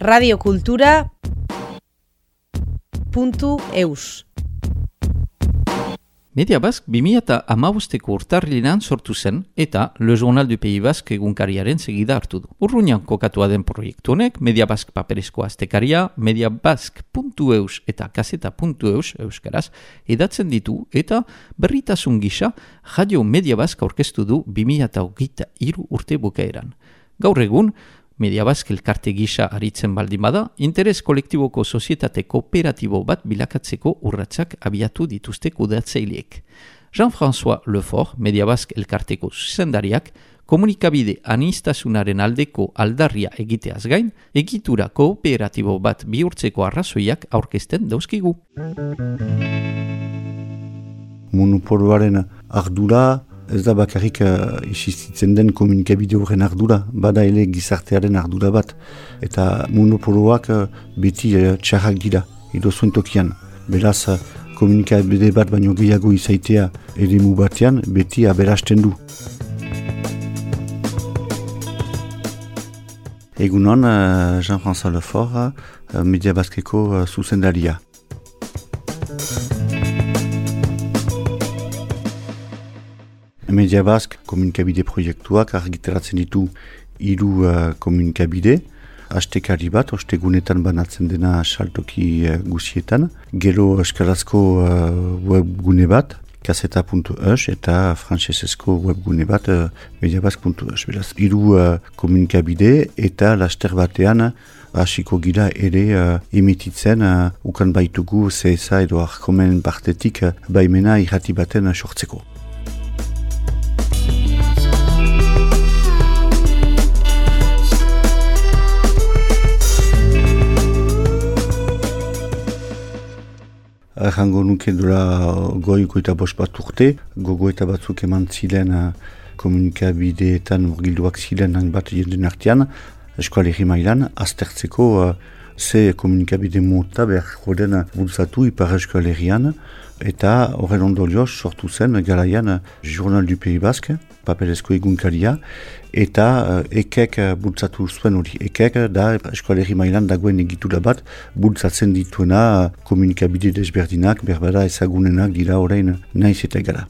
radiokultura.eus Media Bask 2008ko urtarrilean sortu zen eta Le Journal du Pays Basque egunkariaren segida hartu du. Urruñan kokatua den proiektu honek, Media Bask paperezko aztekaria, mediabask.eus eta kaseta.eus euskaraz edatzen ditu eta berritasun gisa Radio Media Bask aurkeztu du 2008 iru urte bukaeran. Gaur egun, Mediabazk elkarte gisa aritzen baldin bada, interes kolektiboko sozietate kooperatibo bat bilakatzeko urratsak abiatu dituzte kudatzeileek. Jean-François Lefort, Mediabazk elkarteko zuzendariak, komunikabide anistasunaren aldeko aldarria egiteaz gain, egitura kooperatibo bat bihurtzeko arrazoiak aurkezten dauzkigu. Monopoloaren ardura, ez da bakarrik uh, isistitzen den komunikabide horren ardura, bada ele gizartearen ardura bat. Eta monopoloak uh, beti uh, txarrak dira, edo zuen tokian. Beraz, uh, komunikabide bat baino gehiago izaitea ere mu batean, beti aberasten du. Egunon, uh, Jean-François Lefort, uh, Media Baskeko uh, zuzendaria. Media Bask komunikabide proiektuak argiteratzen ditu hiru uh, komunikabide. Astekari bat, ostegunetan banatzen dena saltoki uh, guzietan. Gero eskarazko uh, webgune bat, kaseta.eus eta francesesko webgune bat, uh, mediabask.eus. Beraz, hiru uh, komunikabide eta laster batean hasiko gira ere uh, emititzen uh, ukan baitugu CSA edo arkomen partetik uh, baimena irrati baten uh, sortzeko. Errango nuke dura goiko eta bost bat urte, gogo eta batzuk eman zilen uh, komunikabideetan urgilduak zilen bat jenden artean, eskualeri mailan, aztertzeko uh, ze komunikabide mota behar joden bultzatu ipar eskualerian, eta horren ondorioz sortu zen garaian Journal du Pays Basque, papelezko egunkaria, eta uh, ekek uh, bultzatu zuen hori. Ekek da eskualeri mailan dagoen egitura bat bultzatzen dituena komunikabide desberdinak, berbara ezagunenak dira orain naiz eta gara.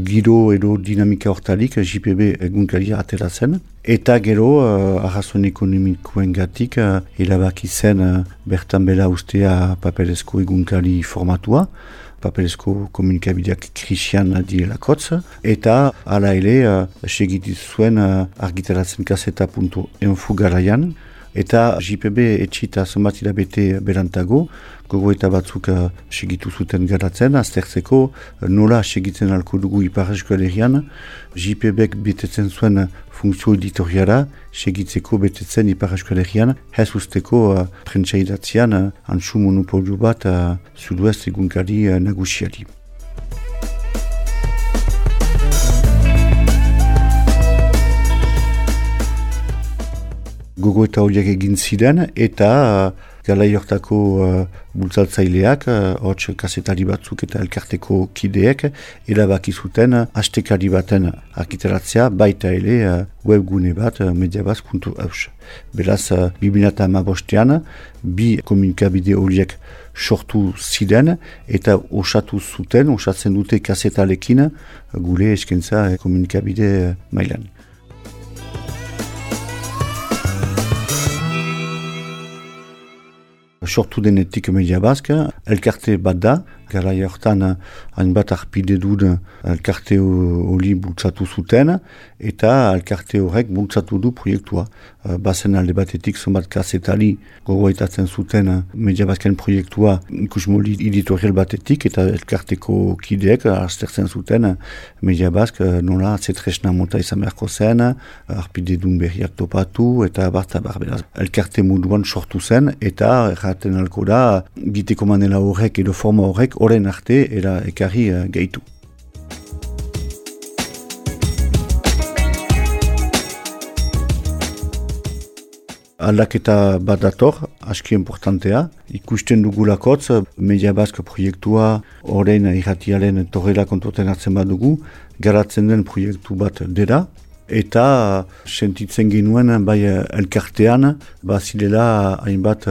Giro edo dinamika hortalik JPB egunkaria atera zen. Eta gero, uh, arrazon ekonomikoen gatik, uh, erabaki zen uh, bertan bela ustea papelezko egunkari formatua, papelezko komunikabideak krisian direlakotz, eta ala ere, uh, segitiz zuen uh, argitaratzen kaseta.info garaian, eta JPB etxita zenbat irabete berantago, gogo eta batzuk uh, segitu zuten garatzen, aztertzeko uh, nola segitzen alko dugu ipar eskualerian, JPB betetzen zuen funkzio editoriara, segitzeko betetzen ipar eskualerian, ez usteko uh, prentsaidatzean uh, antxu monopolio bat uh, suduest egunkari uh, nagusiari. Gogo eta horiek egin ziren, eta uh, gala jortako uh, bultzatzaileak, uh, hotx kasetari batzuk eta elkarteko kideek, erabaki zuten astekari baten arkiteratzea, baita ere uh, webgune bat uh, mediabaz.eus. Beraz, uh, 2008an, bi komunikabide horiek sortu ziren, eta osatu zuten, osatzen dute kasetalekin, gure eskentza komunikabide mailan. Sortu denetik media bazka, elkarte bat da, gara jortan hainbat arpide dud elkarte hori bultzatu zuten, eta elkarte horrek bultzatu du proiektua. Bazen alde batetik zonbat kasetali gogoetatzen zuten media bazken proiektua ikusmoli editorial batetik, eta elkarteko kideek aztertzen zuten media bazk nola zetresna mota izan beharko zen, arpide dun berriak topatu, eta barta barbera. Elkarte moduan sortu zen, eta erraten alko da, giteko manela horrek edo forma horrek oren arte era ekarri uh, gehitu. aldaketa bat dator, aski importantea. Ikusten dugulakotz, Media Bask proiektua, horrein irratialen torrela kontoten hartzen bat dugu, garatzen den proiektu bat dira, eta sentitzen genuen bai elkartean, bazilela hainbat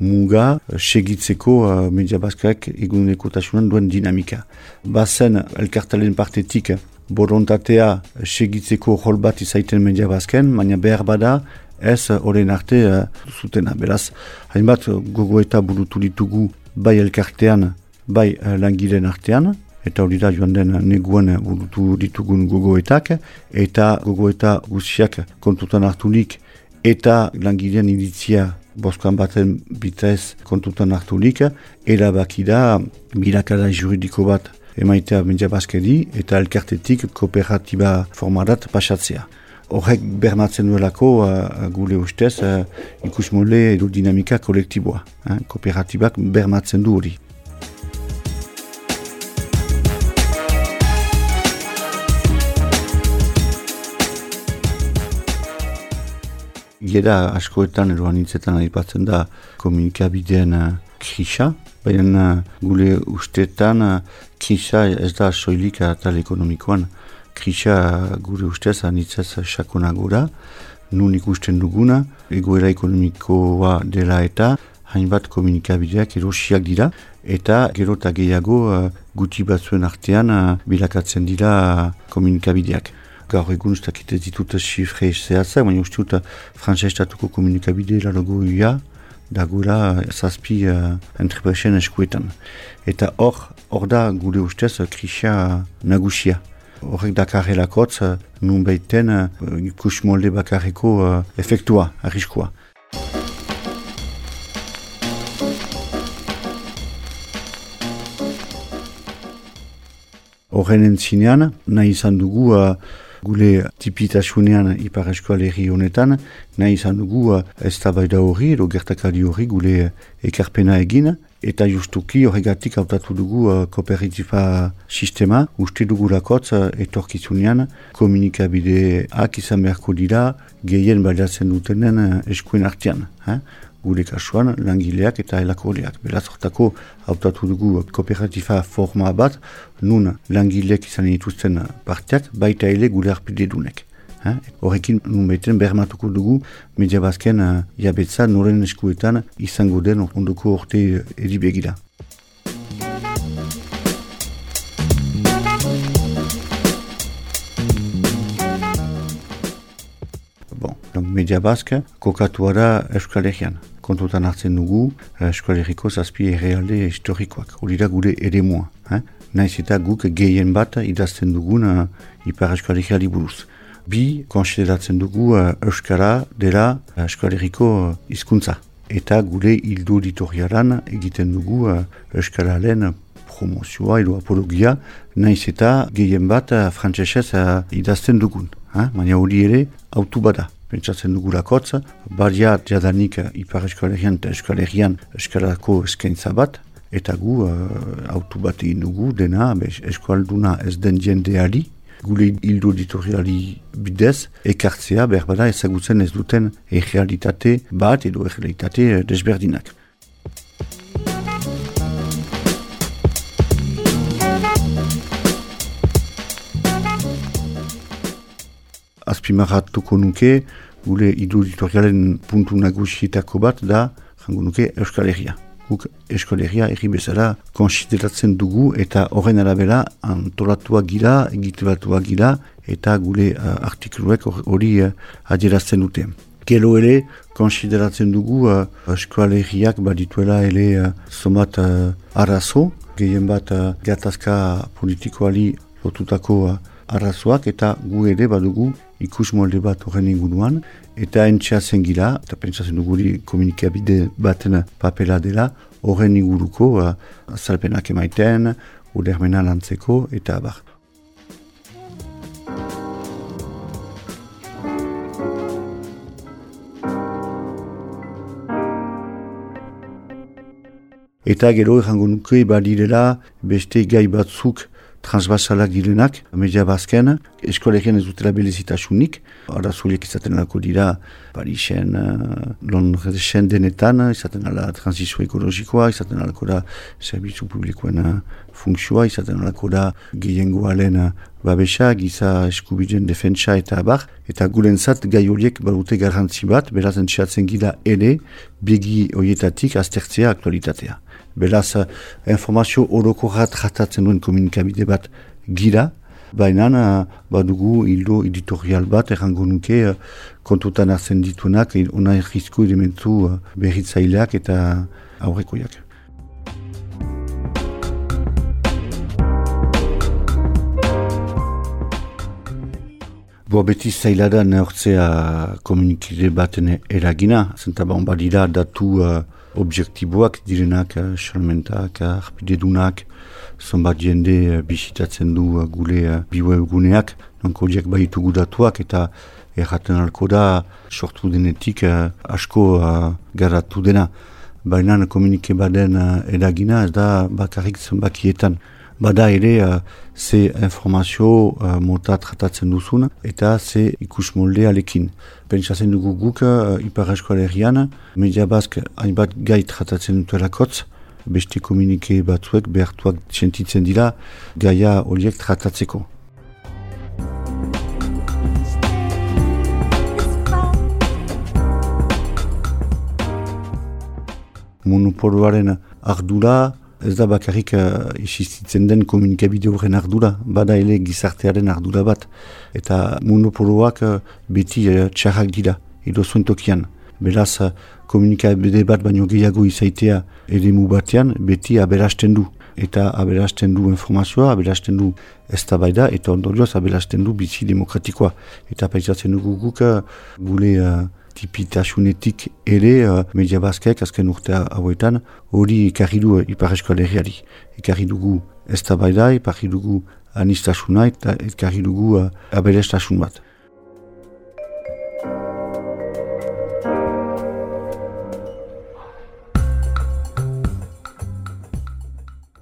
muga segitzeko uh, Media Baskak eguneko tasunan duen dinamika. Bazen elkartalen partetik borontatea segitzeko rol bat izaiten Media Basken, baina behar bada ez horren arte uh, zutena. Beraz, hainbat gogo eta burutu ditugu bai elkartean, bai uh, langileen artean, eta hori da joan den neguen burutu ditugun gogoetak, eta gogoeta guziak kontutan hartulik, eta langileen iritzia boskan baten bitez kontutan hartulik, erabaki da bilakada juridiko bat emaitea media baskedi, eta elkartetik kooperatiba formadat pasatzea horrek bermatzen duelako uh, gure ustez uh, ikus mole edo dinamika kolektiboa. Uh, kooperatibak bermatzen du hori. Gera askoetan edo anitzetan aipatzen da komunikabideen uh, krisa, baina uh, gure ustetan uh, krisa ez da soilik atal ekonomikoan krisa gure ustez anitzaz sakona gura, nun ikusten duguna, egoera ekonomikoa dela eta hainbat komunikabideak erosiak dira, eta gero eta gehiago guti batzuen artean bilakatzen dira komunikabideak. Gaur egun ez dakit ez ditut xifre zehatzak, baina uste dut uh, Frantzia Estatuko komunikabide larago ia, da gura uh, zazpi uh, entrepresen eskuetan. Eta hor, hor da gure ustez krisia nagusia horrek dakarrelakotz, nun behiten uh, ikus molde bakarreko uh, efektua, arriskua. Horren entzinean, nahi izan dugu uh, gule tipitasunean ipar eskualeri honetan, nahi izan dugu uh, ez tabaida hori, edo gertakari hori gule ekarpena egin, eta justuki horregatik hautatu dugu uh, kooperatifa sistema, uste dugu lakotz uh, etorkizunean komunikabideak izan beharko dira gehien baliatzen dutenen uh, eskuen artean. Eh? Gure kasuan langileak eta elakoleak. Beraz hortako hautatu dugu kooperatifa forma bat, nun langileak izan dituzten parteak, baita ele gure arpide dunek. Horrekin, nun behiten, bermatuko dugu, media bazken, uh, jabetza, noren eskuetan, izango den ondoko orte edibegira. Bon, donc media bazke, kokatu da Euskal. Kontutan hartzen dugu, Euskal Herriko zazpi errealde historikoak. Hori da gure ere mua. Eh? Naiz eta guk gehien bat idazten dugun uh, Ipar Euskal Herriali buruz bi konsideratzen dugu uh, Euskara dela Euskaleriko uh, hizkuntza. Eta gure hildu editorialan egiten dugu uh, Euskararen promozioa edo apologia, naiz eta gehien bat uh, frantzesez uh, idazten dugun. Ha? Baina hori ere autu bada. Pentsatzen dugu lakotz, baria jadanik ipar eskalerian eta eskalerian eskalako eskaintza bat, eta gu uh, autu bat egin dugu dena eskualduna ez den jendeari, gure hildo editoriali bidez, ekartzea berbada ezagutzen ez duten egealitate bat edo egealitate desberdinak. Azpimarratuko nuke, gure hildo editorialen puntu nagusietako bat da, jango nuke, Euskal Herria guk eskolegia erri bezala konsideratzen dugu eta horren arabera antolatua gira, egituratua gira eta gure uh, artikluek hori uh, adierazten dute. Gero ere, konsideratzen dugu uh, eskolegiak badituela ere uh, somat uh, arazo, gehien bat uh, gatazka politikoali lotutako uh, arazoak eta gu ere badugu ikus molde bat horren inguruan, eta entxeatzen gira, eta pentsatzen duguri komunikabide baten papela dela, horren inguruko uh, azalpenak emaiten, udermena lantzeko, eta abar. Eta gero errango nuke badirela beste gai batzuk transbasalak direnak, media bazken, eskolegien ez dutela belezitasunik, arazuliek izaten alako dira, Parisen, uh, Londresen denetan, izaten ala transizio ekologikoa, izaten alako da zerbitzu publikoen uh, funtzioa, izaten alako da gehiengoalen uh, babesa, giza eskubideen defentsa eta abar, eta gulentzat gai horiek balute garrantzi bat, beraz entxeatzen gida ere, begi horietatik aztertzea aktualitatea. Beraz, uh, informazio horoko rat ratatzen duen komunikabide bat gira, baina uh, badugu hildo editorial bat errango nuke uh, kontutan hartzen dituenak, ona errizko elementu berritzaileak eta aurrekoiak. Boa beti zailada neortzea komunikide baten eragina, zentaban badira datu uh, objektiboak direnak, uh, salmentak, uh, arpidedunak, zonbat jende uh, bisitatzen du gule biwe eguneak, nonko horiek baitugu datuak eta erraten alko da sortu denetik asko uh, garatu dena. Baina komunike baden uh, eragina ez da bakarrik zenbakietan bada ere uh, ze informazio uh, mota tratatzen duzun eta ze ikus molde alekin. Pentsatzen dugu guk uh, Ipar Eskualerian, Media Bask hainbat gai tratatzen dutelakotz, beste komunike batzuek behartuak sentitzen dira gaia horiek tratatzeko. Monopoloaren ardura, ez da bakarrik uh, isistitzen den komunikabide horren ardura, bada ele gizartearen ardura bat. Eta monopoloak uh, beti uh, txarrak dira, edo zuen tokian. Beraz, uh, komunikabide bat baino gehiago izaitea ere batean, beti aberasten du. Eta aberasten du informazioa, aberasten du ez da eta ondorioz aberasten du bizi demokratikoa. Eta paisatzen dugu guk, gule tipitasunetik ere uh, media bazkaik azken urtea hauetan hori ekarri du Ipar Eskoaleriari. Ekarri dugu ez da baida, ekarri dugu anistasuna eta ekarri dugu uh, aberestasun bat.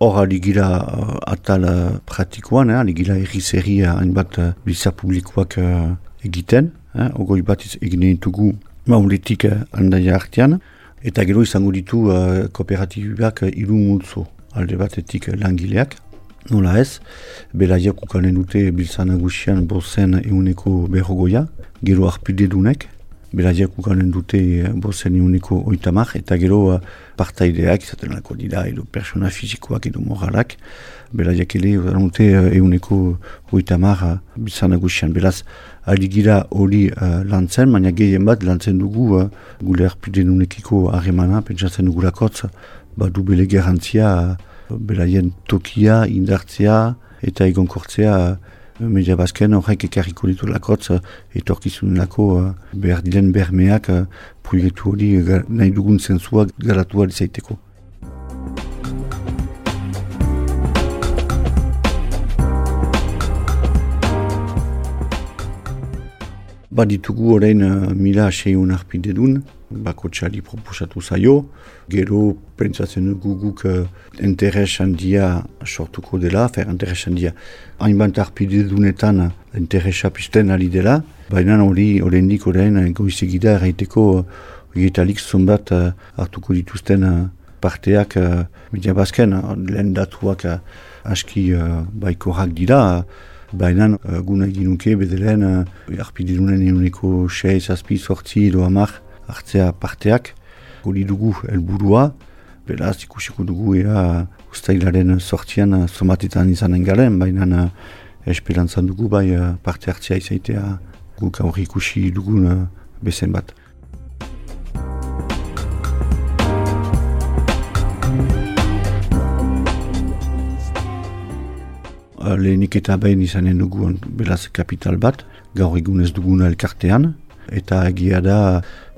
Hor aligira uh, atal uh, pratikoan, eh, aligira erri hainbat uh, bizar publikoak uh, egiten, eh, ogoi bat egine ditugu mauletik eh, handaia artean, eta gero izango ditu uh, kooperatibak uh, ilu multzo. Alde batetik langileak, nola ez, belaiak ukanen dute biltzan agusian bozen euneko berrogoia, gero arpide dunek, belaiak ukanen dute bozen euneko oitamak, eta gero uh, partaideak izaten lako dira, edo persona fizikoak edo moralak, belaiak ele dute euneko oitamak uh, biltzan agusian, beraz, aligira hori uh, lantzen, baina gehien bat lantzen dugu uh, gule arpide nunekiko harremana, pentsatzen dugu lakotz, badu bele garantzia, uh, belaien tokia, indartzea eta egonkortzea uh, media bazken horrek ekarriko ditu lakotz, uh, etorkizun lako uh, behar diren bermeak uh, proiektu hori uh, nahi dugun zentzuak garatu alizaiteko. Baditugu orain uh, mila seiun arpide dun, bako txali proposatu zaio, gero pentsatzen dugu guk uh, interes handia sortuko dela, fer interes handia. Hainbat arpide dunetan uh, interesa pisten ali dela, baina hori orain uh, goizegida erraiteko uh, getalik zonbat uh, hartuko dituzten uh, parteak uh, media bazken, uh, lehen datuak uh, aski uh, baikorak dira, Baina uh, guna egin nuke bedelen uh, arpidirunen eguneko 6, zazpi, sortzi edo amak hartzea parteak. Goli dugu helburua, beraz ikusiko dugu ea ustailaren sortzian somatetan izanen garen, baina uh, esperantzan dugu bai uh, parte hartzea izaitea guk aurri ikusi dugun uh, bezen bat. Lehenik eta behin izanen dugu belaz kapital bat, gaur egun ez duguna elkartean, eta egia da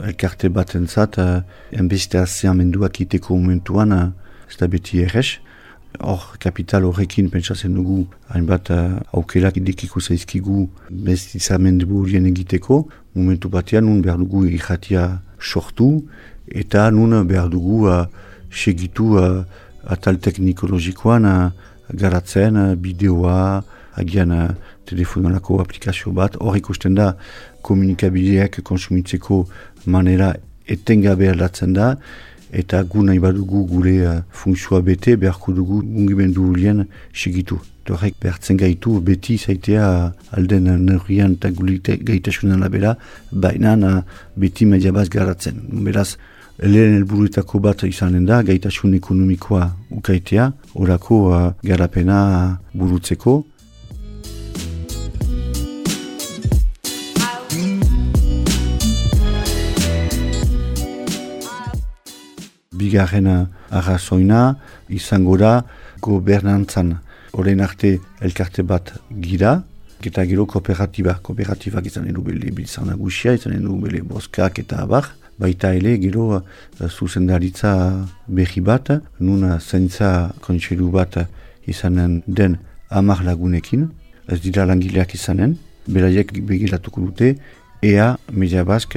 elkarte bat entzat, uh, enbeste menduak iteko momentuan, uh, ez da beti errez. Hor kapital horrekin pentsatzen dugu, hainbat uh, aukerak idekiko zaizkigu beste mendu horien egiteko, momentu batean nun behar dugu irratia sortu, eta nun behar dugu uh, segitu uh, atal teknikologikoan uh, garatzen, bideoa, agian telefonolako aplikazio bat, hor ikusten da komunikabideak konsumitzeko manera etengabe aldatzen da, eta gu nahi badugu gure uh, funtzioa bete, beharko dugu ungimendu lien segitu. Horrek behartzen gaitu beti zaitea alden neurrian eta gaitasunan labera, baina uh, beti mediabaz garatzen. Beraz, lehen helburuetako bat izanen da, gaitasun ekonomikoa ukaitea, orako uh, garapena burutzeko. bigarren arrazoina izango da gobernantzan. Horein arte elkarte bat gira, eta gero kooperatiba. Kooperatibak izan edo bele bilizan nagusia, izan edo bele boskak eta abar. Baita ele gero uh, zuzendaritza behi bat, nun zaintza kontxeru bat izanen den amar lagunekin, ez dira langileak izanen, beraiek begiratuko dute, ea media bask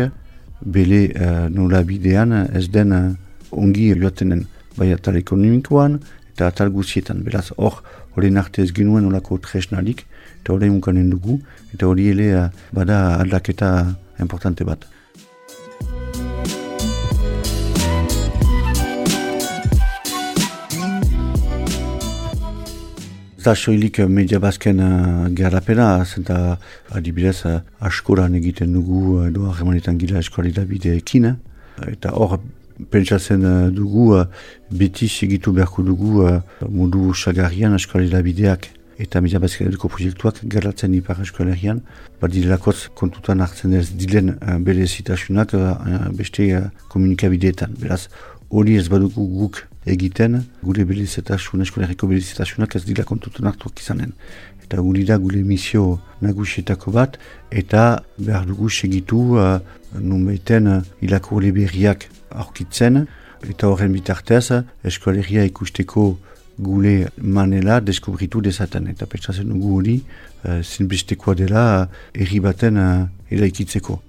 bele uh, nola bidean ez den uh, ongi joatenen bai atal ekonomikoan eta atal guzietan. Beraz, hor, horien arte ez genuen olako tresnarik eta horrein mukanen dugu eta hori ele eh, bada aldaketa importante bat. Eta soilik media bazken uh, garapena, zenta adibidez uh, askoran egiten dugu edo uh, harremanetan gira eskolita bideekin. Eta hor pentsatzen uh, dugu, uh, beti segitu beharko dugu uh, mundu sagarrian eskalera bideak eta mila bazkaretuko proiektuak gerlatzen ipar eskalerian. Badilakotz kontutan hartzen ez dilen uh, bere zitasunak uh, beste uh, komunikabideetan. Beraz, hori ez badugu guk egiten, gure bere zitasun, eskoleriko bere zitasunak ez dila kontutan hartuak izanen. Eta guri da gure misio nagusietako bat, eta behar dugu segitu uh, nun behiten uh, ilako berriak aurkitzen, eta horren bitartez, eskoalegia ikusteko gule manela deskubritu dezaten. Eta petsatzen dugu hori, uh, zinbestekoa dela erri baten uh, eraikitzeko.